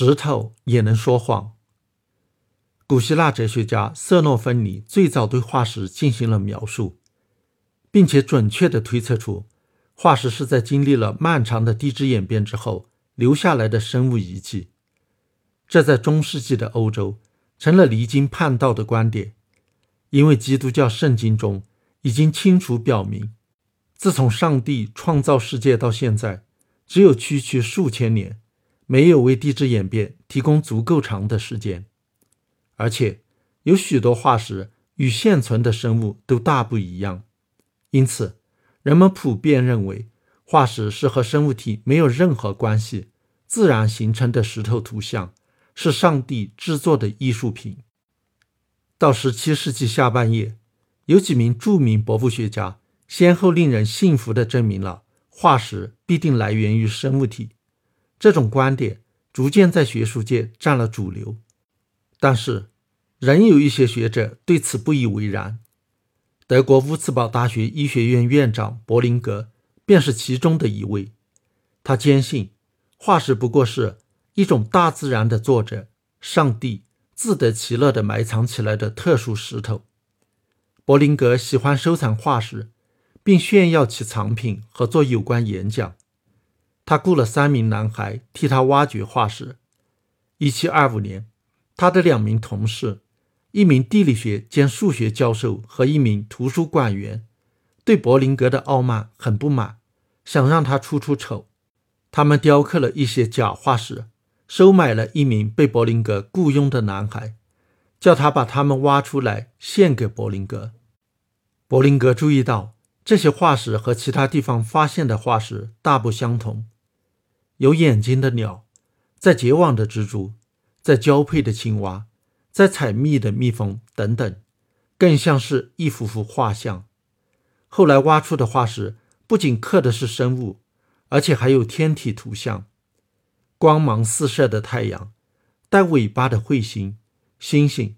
石头也能说谎。古希腊哲学家瑟诺芬尼最早对化石进行了描述，并且准确地推测出化石是在经历了漫长的地质演变之后留下来的生物遗迹。这在中世纪的欧洲成了离经叛道的观点，因为基督教圣经中已经清楚表明，自从上帝创造世界到现在，只有区区数千年，没有为地质演变提供足够长的时间。而且有许多化石与现存的生物都大不一样，因此人们普遍认为化石是和生物体没有任何关系、自然形成的石头图像，是上帝制作的艺术品。到17世纪下半叶，有几名著名博物学家先后令人信服地证明了化石必定来源于生物体，这种观点逐渐在学术界占了主流。但是，仍有一些学者对此不以为然。德国乌茨堡大学医学院院长柏林格便是其中的一位。他坚信，化石不过是一种大自然的作者——上帝自得其乐地埋藏起来的特殊石头。柏林格喜欢收藏化石，并炫耀其藏品和做有关演讲。他雇了三名男孩替他挖掘化石。1725年。他的两名同事，一名地理学兼数学教授和一名图书馆员，对柏林格的傲慢很不满，想让他出出丑。他们雕刻了一些假化石，收买了一名被柏林格雇佣的男孩，叫他把他们挖出来献给柏林格。柏林格注意到，这些化石和其他地方发现的化石大不相同：有眼睛的鸟，在结网的蜘蛛。在交配的青蛙，在采蜜的蜜蜂等等，更像是一幅幅画像。后来挖出的化石不仅刻的是生物，而且还有天体图像：光芒四射的太阳，带尾巴的彗星、星星，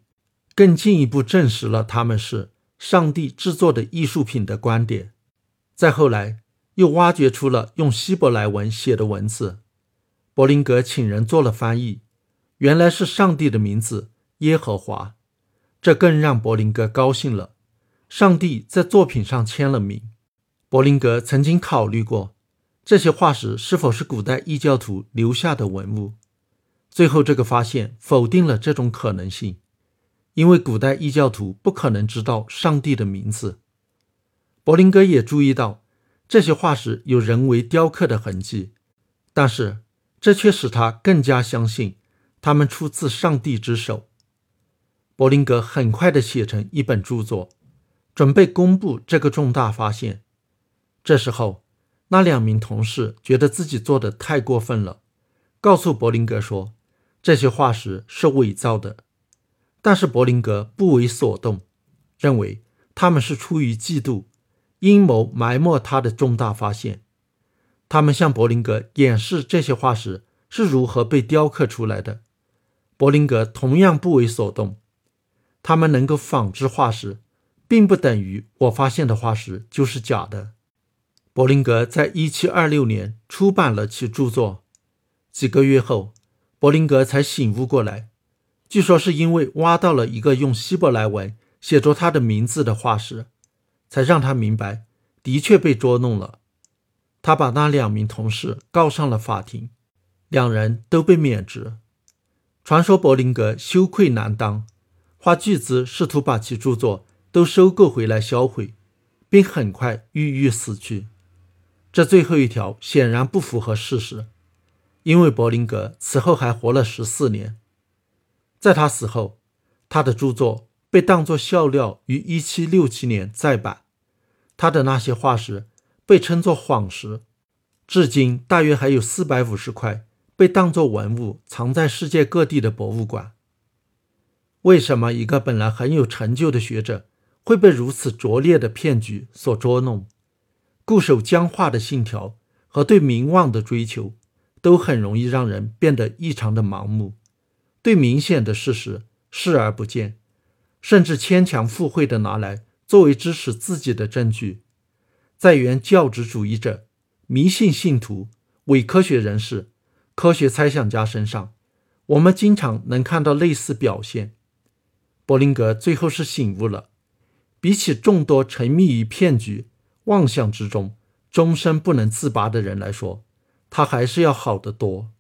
更进一步证实了他们是上帝制作的艺术品的观点。再后来，又挖掘出了用希伯来文写的文字，柏林格请人做了翻译。原来是上帝的名字耶和华，这更让柏林格高兴了。上帝在作品上签了名。柏林格曾经考虑过这些化石是否是古代异教徒留下的文物，最后这个发现否定了这种可能性，因为古代异教徒不可能知道上帝的名字。柏林格也注意到这些化石有人为雕刻的痕迹，但是这却使他更加相信。他们出自上帝之手。柏林格很快地写成一本著作，准备公布这个重大发现。这时候，那两名同事觉得自己做的太过分了，告诉柏林格说这些化石是伪造的。但是柏林格不为所动，认为他们是出于嫉妒，阴谋埋没他的重大发现。他们向柏林格演示这些化石是如何被雕刻出来的。柏林格同样不为所动。他们能够仿制化石，并不等于我发现的化石就是假的。柏林格在1726年出版了其著作。几个月后，柏林格才醒悟过来，据说是因为挖到了一个用希伯来文写着他的名字的化石，才让他明白的确被捉弄了。他把那两名同事告上了法庭，两人都被免职。传说柏林格羞愧难当，花巨资试图把其著作都收购回来销毁，并很快郁郁死去。这最后一条显然不符合事实，因为柏林格此后还活了十四年。在他死后，他的著作被当作笑料于1767年再版。他的那些化石被称作谎石，至今大约还有450块。被当作文物藏在世界各地的博物馆。为什么一个本来很有成就的学者会被如此拙劣的骗局所捉弄？固守僵化的信条和对名望的追求，都很容易让人变得异常的盲目，对明显的事实视而不见，甚至牵强附会的拿来作为支持自己的证据。在原教旨主义者、迷信信徒、伪科学人士。科学猜想家身上，我们经常能看到类似表现。柏林格最后是醒悟了，比起众多沉迷于骗局、妄想之中、终身不能自拔的人来说，他还是要好得多。